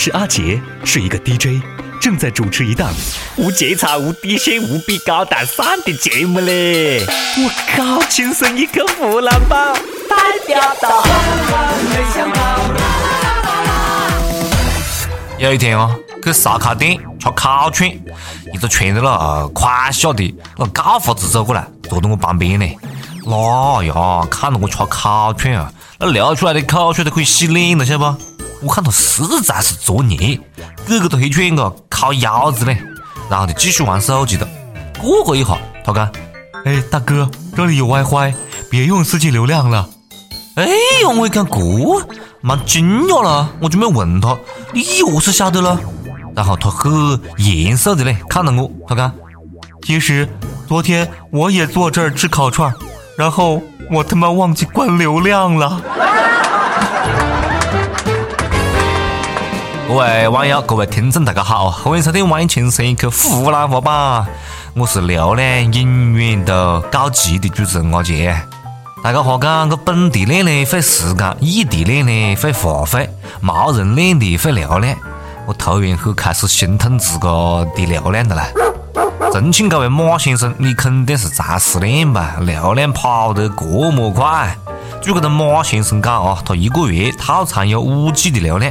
是阿杰，是一个 DJ，正在主持一档无节操、无底线、无比高大上的节目嘞！我靠，亲生一个湖南宝，代表到。有一天哦，去烧烤店吃烤串，一个穿着那宽小的那高胡子走过来，坐到我旁边呢。那呀，看到我吃烤串啊，那流出来的口水都可以洗脸了，晓得不？我看他实在是作孽，给个他一拳个烤腰子嘞，然后就继续玩手机的。过个一下，他讲：“哎，大哥，这里有 WiFi，别用四 G 流量了。”哎呦，我一看这，蛮惊讶了，我准备问他：“你何是晓得了？”然后他很严肃的嘞看到我，他讲：“其实昨天我也坐这儿吃烤串，然后我他妈忘记关流量了。”各位网友，各位听众，大家好，欢迎收听《万青生一口湖南话版》，我是流量永远都告急的主持人阿杰。大家话讲，个本地练的费时间，异地练的费话费，没人练的费流量。我突然很开始心疼自个的流量的啦。重庆这位马先生，你肯定是才失恋吧？流量跑得这么快？据这个马先生讲啊，他一个月套餐有五 G 的流量。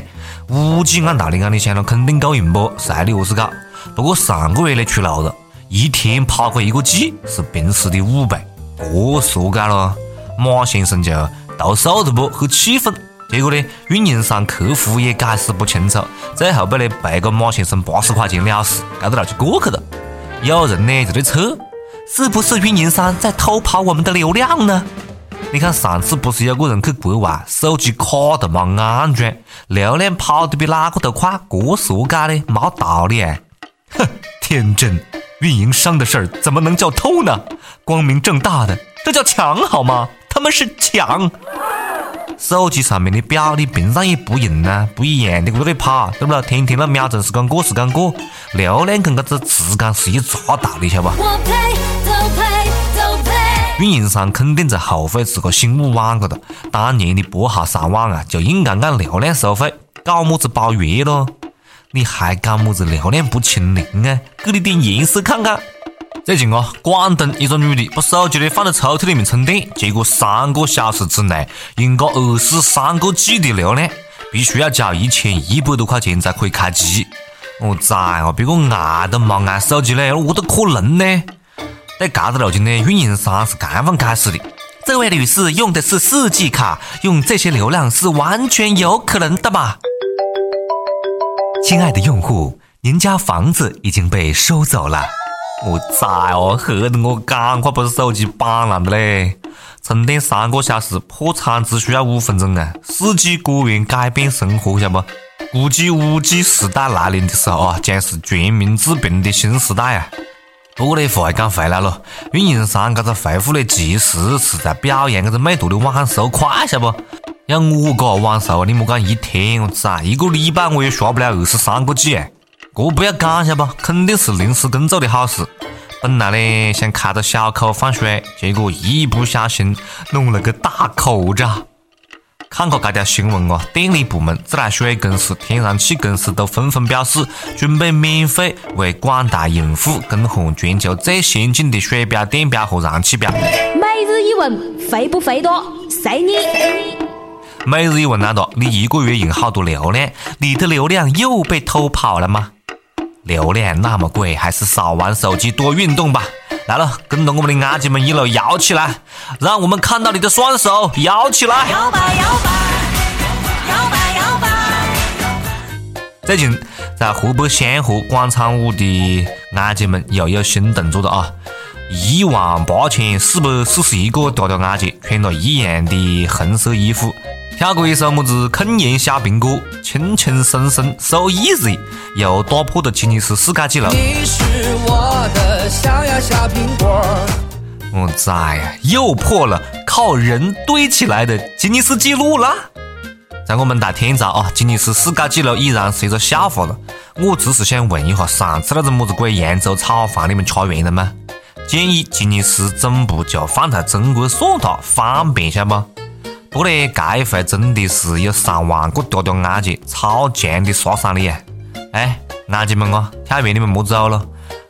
五 G 按道理讲，你想了肯定够用不？随你何是搞。不过上个月呢出炉了，一天跑过一个 G 是平时的五倍，这说改了，马先生就投诉了不，很气愤。结果呢，运营商客服也解释不清楚，最后被呢赔个马先生八十块钱了事，这个就过去了。有人呢就在测，是不是运营商在偷跑我们的流量呢？你看上次不是有个人去国外，手机卡都没安装，流量跑得比哪个都快，这是何解呢？没道理啊！哼，天真，运营商的事儿怎么能叫偷呢？光明正大的，这叫抢好吗？他们是抢。手机上面的表你平常也不用啊，不一样的在这里跑，对不对？天天那秒针时间过时间过，流量跟这个时间是一茬道理，晓得不？运营商肯定在后悔自个醒目晚个的，当年的拨号上网啊，就应该按流量收费，搞么子包月咯？你还搞么子流量不清零啊？给你点颜色看看。最近啊，广东一个女的把手机呢放在抽屉里面充电，结果三个小时之内用个二十三个 G 的流量，必须要交一千一百多块钱才可以开机。我崽啊，别个爱都没爱手机嘞，我都可能呢？在这个路径呢，运营商是这样解释的：这位女士用的是四 G 卡，用这些流量是完全有可能的吧？亲爱的用户，您家房子已经被收走了。我崽哦，吓得我赶快把手机绑烂的嘞！充电三个小时，破产只需要五分钟啊！四 G 果然改变生活，晓得不？估计五 G 时代来临的时候啊，将是全民治病的新时代啊！不过呢，话又讲回来了，运营商这个回复的其实是在表扬这个美图的网速快，晓得不？像我个网速，你莫讲一天，我操一个礼拜我也刷不了二十三个 G 哎！这不要讲，晓得不？肯定是临时工做的好事。本来呢想开着小口放水，结果一不小心弄了个大口子。看过这条新闻哦，电力部门、自来水公司、天然气公司都纷纷表示，准备免费为广大用户更换全球最先进的水表、电表和燃气表。每日一问，肥不肥多？随你。每日一问难道你一个月用好多流量？你的流量又被偷跑了吗？流量那么贵，还是少玩手机，多运动吧。来了，跟着我们的阿姐们一路摇起来，让我们看到你的双手摇起来！摇摆摇摆。最近在湖北香河广场舞的阿姐们又有新动作了啊！一万八千四百四十一个嗲嗲阿姐穿了一样的红色衣服。跳过一首么子控盐小苹果，轻轻松松，so easy，又打破了吉尼斯世界纪录。我的小呀小苹果。我崽呀，又破了靠人堆起来的吉尼斯纪录了。在我们大天朝啊，吉尼斯世界纪录已然是一个笑话了。我只是想问一下，上次那个么子鬼扬州炒饭你们吃完了吗？建议吉尼斯总部就放在中国算了方便，晓得不？不过呢，这一回真的是有上万个嗲嗲娭毑超强的杀伤力啊！哎，娭毑们啊，跳远你们莫走了，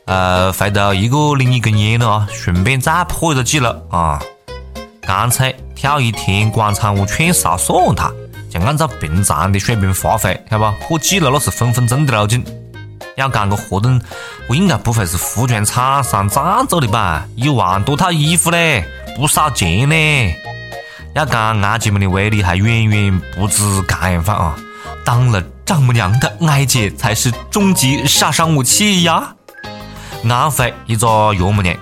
呃，回头一个领一根烟了啊，顺便再破一个记录啊！干脆跳一天广场舞串烧算他，就按照平常的水平发挥，晓得不？破纪录那是分分钟的路径。要讲个活动，我应该不会是服装厂商赞助的吧？一万多套衣服嘞，不少钱呢。要讲娭毑们的威力，还远远不止这样范啊！当了丈母娘的娭毑才是终极杀伤武器呀！安徽一个岳母娘，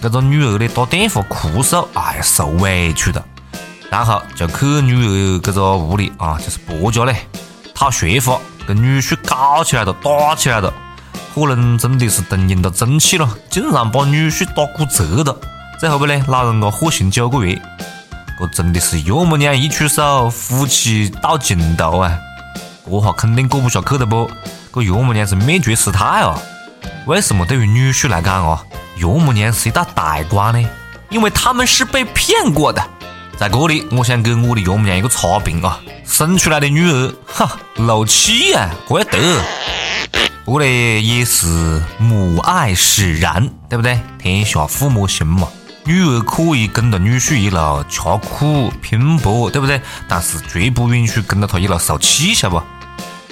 这个女儿呢打电话哭诉，哎受委屈了，然后就去女儿这个屋里啊，就是婆家嘞讨说法，跟女婿搞起来了，打起来了，可能真的是动用了真气了，竟然把女婿打骨折了。最后不呢，老人家获刑九个月。这真的是岳母娘一出手，夫妻到尽头啊！这下肯定过不下去了不？这岳母娘是灭绝师太啊！为什么对于女婿来讲啊，岳母娘是一道大关呢？因为他们是被骗过的。在这里，我想给我的岳母娘一个差评啊！生出来的女儿，哈，漏气呀，怪得。不过呢，也是母爱使然，对不对？天下父母心嘛。女儿可以跟着女婿一路吃苦拼搏，对不对？但是绝不允许跟着他一路受气，晓得不？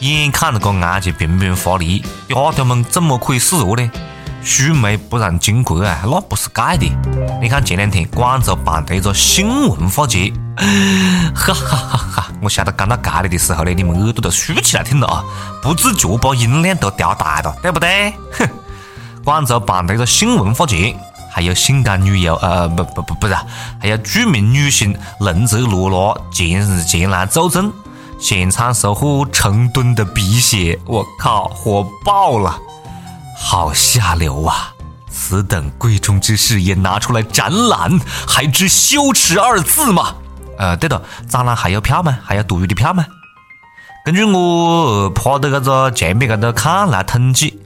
眼看着个案件频频发力，丫头们怎么可以示弱呢？须眉不让巾帼啊，那不是盖的。你看前两天广州办的一个新文化节，哈哈哈哈！我晓得讲到这里的时候呢，你们耳朵都竖起来听了啊，不自觉把音量都调大了，对不对？哼！广州办的一个新文化节。还有性感女优，呃，不不不不是，还有著名女星龙泽罗拉前日前来助阵，现场收获成吨的鼻血，我靠，火爆了，好下流啊！此等贵重之事也拿出来展览，还知羞耻二字吗？呃，对了，展览还有票吗？还有多余的票吗？根据我趴在这个墙壁这头看来统计，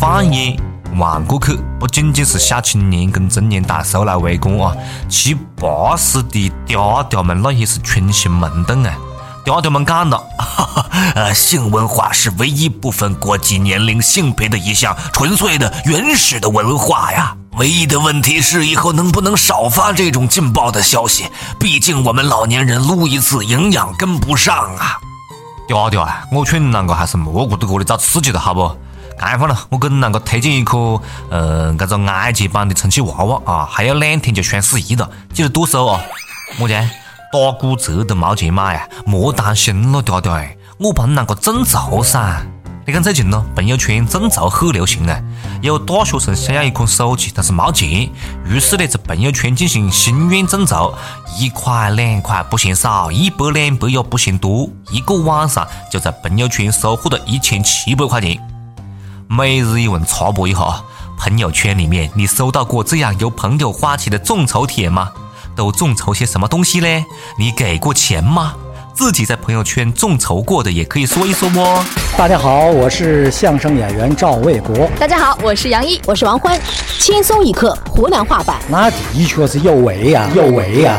放眼。望过去，不仅仅是小青年跟中年大叔来围观啊，七八十的嗲嗲们那也是群星萌动啊！嗲嗲们讲了，呃，性文化是唯一不分国籍、年龄、性别的一项纯粹的原始的文化呀。唯一的问题是，以后能不能少发这种劲爆的消息？毕竟我们老年人撸一次，营养跟不上啊！嗲嗲啊，我劝你啷个还是莫顾在这里找刺激的好不？干饭了，我给你啷个推荐一颗，呃，这个埃及版的充气娃娃啊，还有两天就双十一了，记得多收哦。么子？打骨折都没钱买呀？莫担心了，嗲嗲，我帮你啷个众筹噻。你看最近咯，朋友圈众筹很流行啊，有大学生想要一款手机，但是没钱，于是呢在朋友圈进行心愿众筹，一块两块不嫌少，一百两百也不嫌多，一个晚上就在朋友圈收获了一千七百块钱。每日一问插播一下，朋友圈里面你收到过这样由朋友发起的众筹帖吗？都众筹些什么东西嘞？你给过钱吗？自己在朋友圈众筹过的也可以说一说哦。大家好，我是相声演员赵卫国。大家好，我是杨一，我是王欢。轻松一刻湖南话版，那的确是有为呀，有为呀。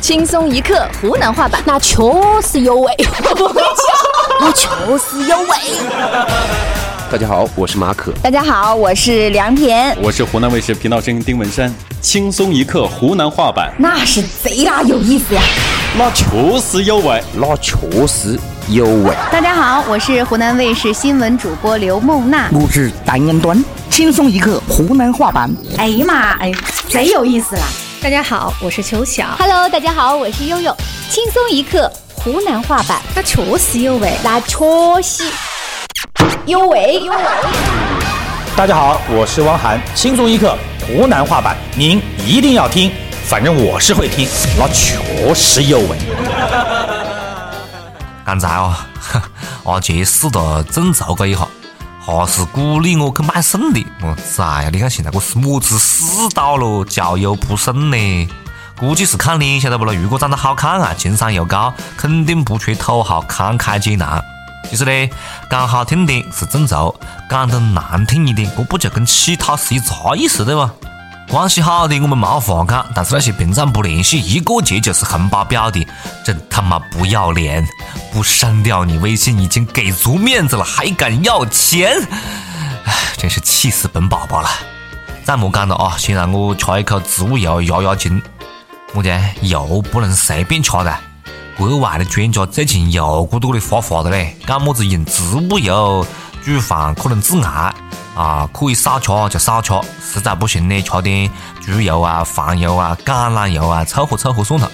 轻松一刻湖南话版，那确实有为，那确实有为。大家好，我是马可。大家好，我是梁田。我是湖南卫视频道声音丁文山。轻松一刻湖南话版，那是贼拉有意思呀！那确实有味，那确实有味。大家好，我是湖南卫视新闻主播刘梦娜。录制单元端。轻松一刻湖南话版，哎呀妈，哎，贼有意思啦！大家好，我是邱晓。Hello，大家好，我是悠悠。轻松一刻湖南话版，那确实有味，那确实。有味，有为。大家好，我是汪涵，轻松一刻湖南话版，您一定要听，反正我是会听，那确实有味。刚才哦，阿杰试着众筹过一下，还是鼓励我去卖肾的。我哎呀，你看现在我是么子世道咯，交友不慎呢。估计是看脸晓得不咯？如果长得好看啊，情商又高，肯定不缺土豪慷慨解囊。其实呢，讲好听点是众筹，讲得难听一点，这不就跟乞讨是一茬意思对吧？关系好的我们没话讲，但是那些平常不联系，一过节就是红包表的，真他妈不要脸！不删掉你微信已经给足面子了，还敢要钱？唉，真是气死本宝宝了！再莫讲了啊，先让我吃一口植物油压压惊。么子？油不能随便吃的。国外的专家最近又咕嘟里发话了嘞，讲么子用植物油煮饭可能致癌啊，可以少吃就少吃，实在不行呢，吃点猪油啊、黄油啊、橄榄油啊，凑合凑合算了。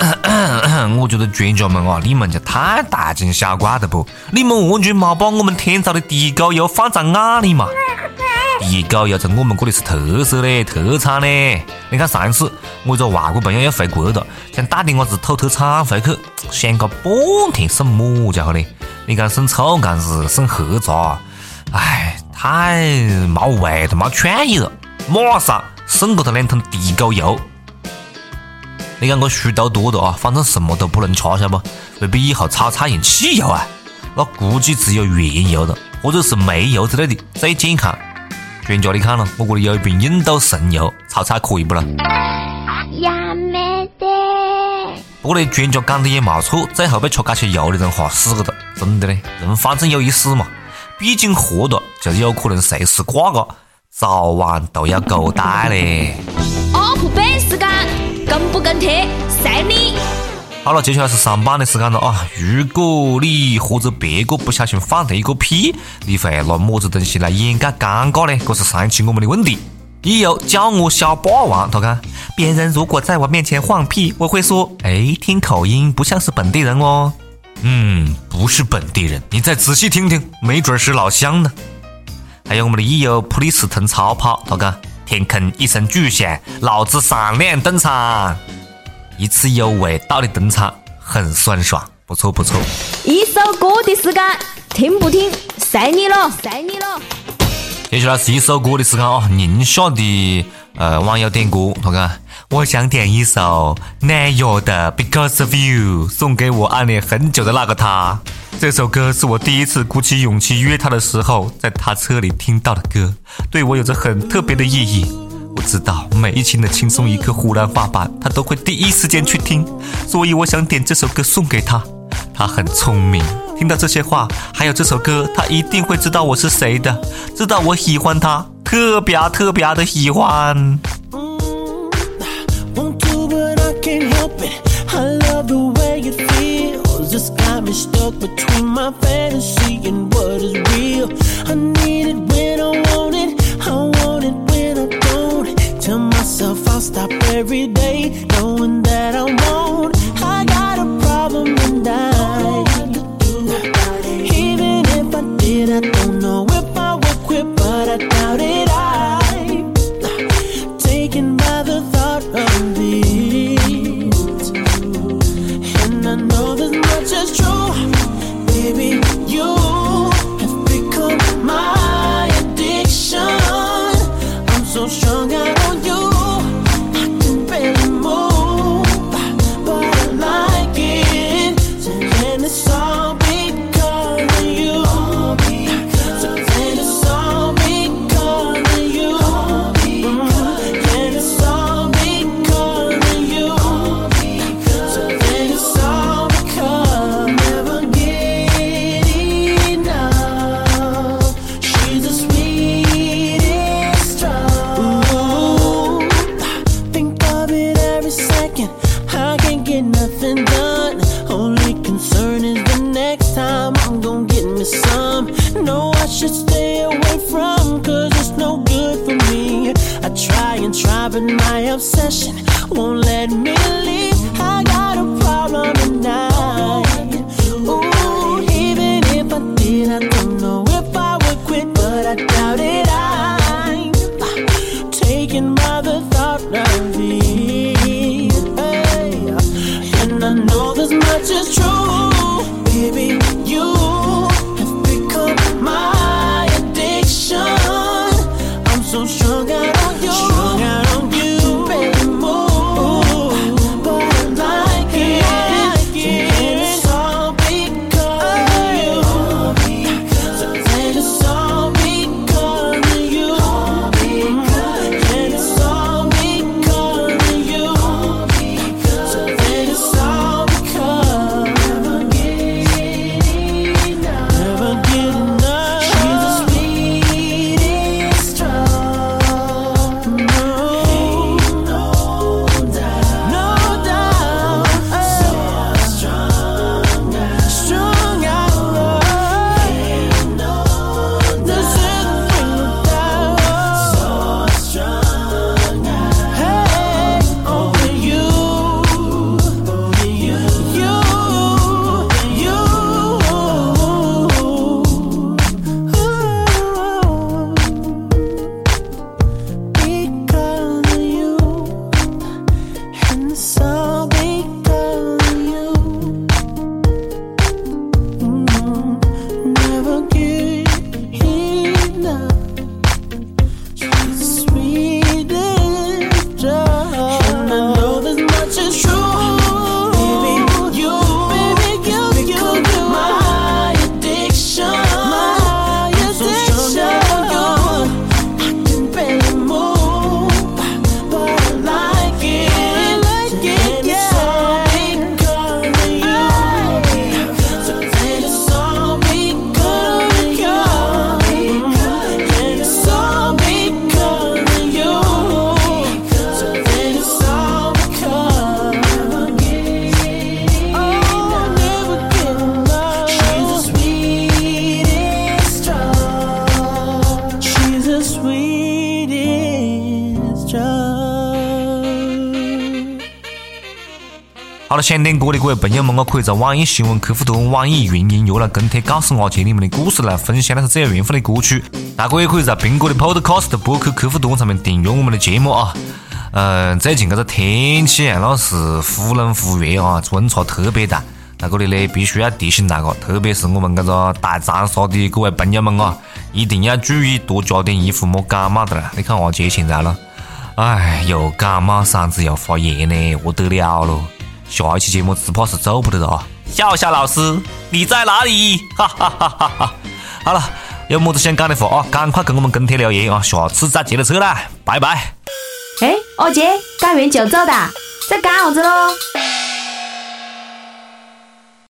我觉得专家们啊，你们就太大惊小怪了不？你们完全没把我们天朝的地沟油放在眼里嘛？地沟油在我们这里是特色嘞，特产嘞。你看上次我一个外国朋友要回国了，想带点伢子土特产回去，想个半天送么家伙嘞？你讲送臭干子，送黑茶，哎，太没味道、没创意了。马上送给他两桶地沟油。你看我书读多的啊，反正什么都不能吃，晓得不？未必以后炒菜用汽油啊？那估计只有原油了，或者是煤油之类的最健康。专家，你看了，我这里有一瓶印度神油，炒菜可以不啦？呀没得。不过呢，专家讲的也没错，最后被吃这些油的人哈死个的，真的呢，人反正有一死嘛，毕竟活着就有可能随时挂个，早晚都要狗带嘞。up 背时间，跟不跟贴，随你。好了，接下来是上班的时间了啊！如果你或者别个不小心放了一个屁，你会拿么子东西来掩盖尴尬呢？这是上一期我们的问题。理由叫我小霸王，他讲别人如果在我面前放屁，我会说：哎，听口音不像是本地人哦。嗯，不是本地人，你再仔细听听，没准是老乡呢。还有我们的益友普利司通超跑，他讲天空一声巨响，老子闪亮登场。一次有味道的登场，很酸爽，不错不错。一首歌的时间，听不听随你了，随你了。接下来是一首歌的时间啊，宁夏的呃网友点歌，他讲我想点一首南岳的《Because of You》，送给我暗恋很久的那个他。这首歌是我第一次鼓起勇气约他的时候，在他车里听到的歌，对我有着很特别的意义。知道每一期的轻松一刻湖南话版，他都会第一时间去听，所以我想点这首歌送给他。他很聪明，听到这些话，还有这首歌，他一定会知道我是谁的，知道我喜欢他，特别特别的喜欢。Stop every day knowing that I won't. I got a problem tonight. Even if I did, I don't know if I would quit, but I doubt it. I taken by 好了，想点歌的各位朋友们，我可以在网易新闻客户端、网易云音乐来跟帖，告诉阿杰你们的故事，来分享那是最有缘分的歌曲。大哥也可以在苹果的 Podcast 播客客户端上面订阅我们的节目啊。嗯，最近这个天气啊，那是忽冷忽热啊，温差特别大。在这里呢，必须要提醒大家，特别是我们这个大长沙的各位朋友们啊，一定要注意多加点衣服，莫感冒的了。你看阿杰现在了，哎，又感冒，嗓子又发炎呢，不得了了。下一期节目只怕是做不得了啊！笑笑老师，你在哪里？哈哈哈哈哈！好了，有么子想讲的话啊，赶快跟我们跟帖留言啊！下次再接着扯啦，拜拜。哎，二姐，讲完就走哒，在干啥子喽？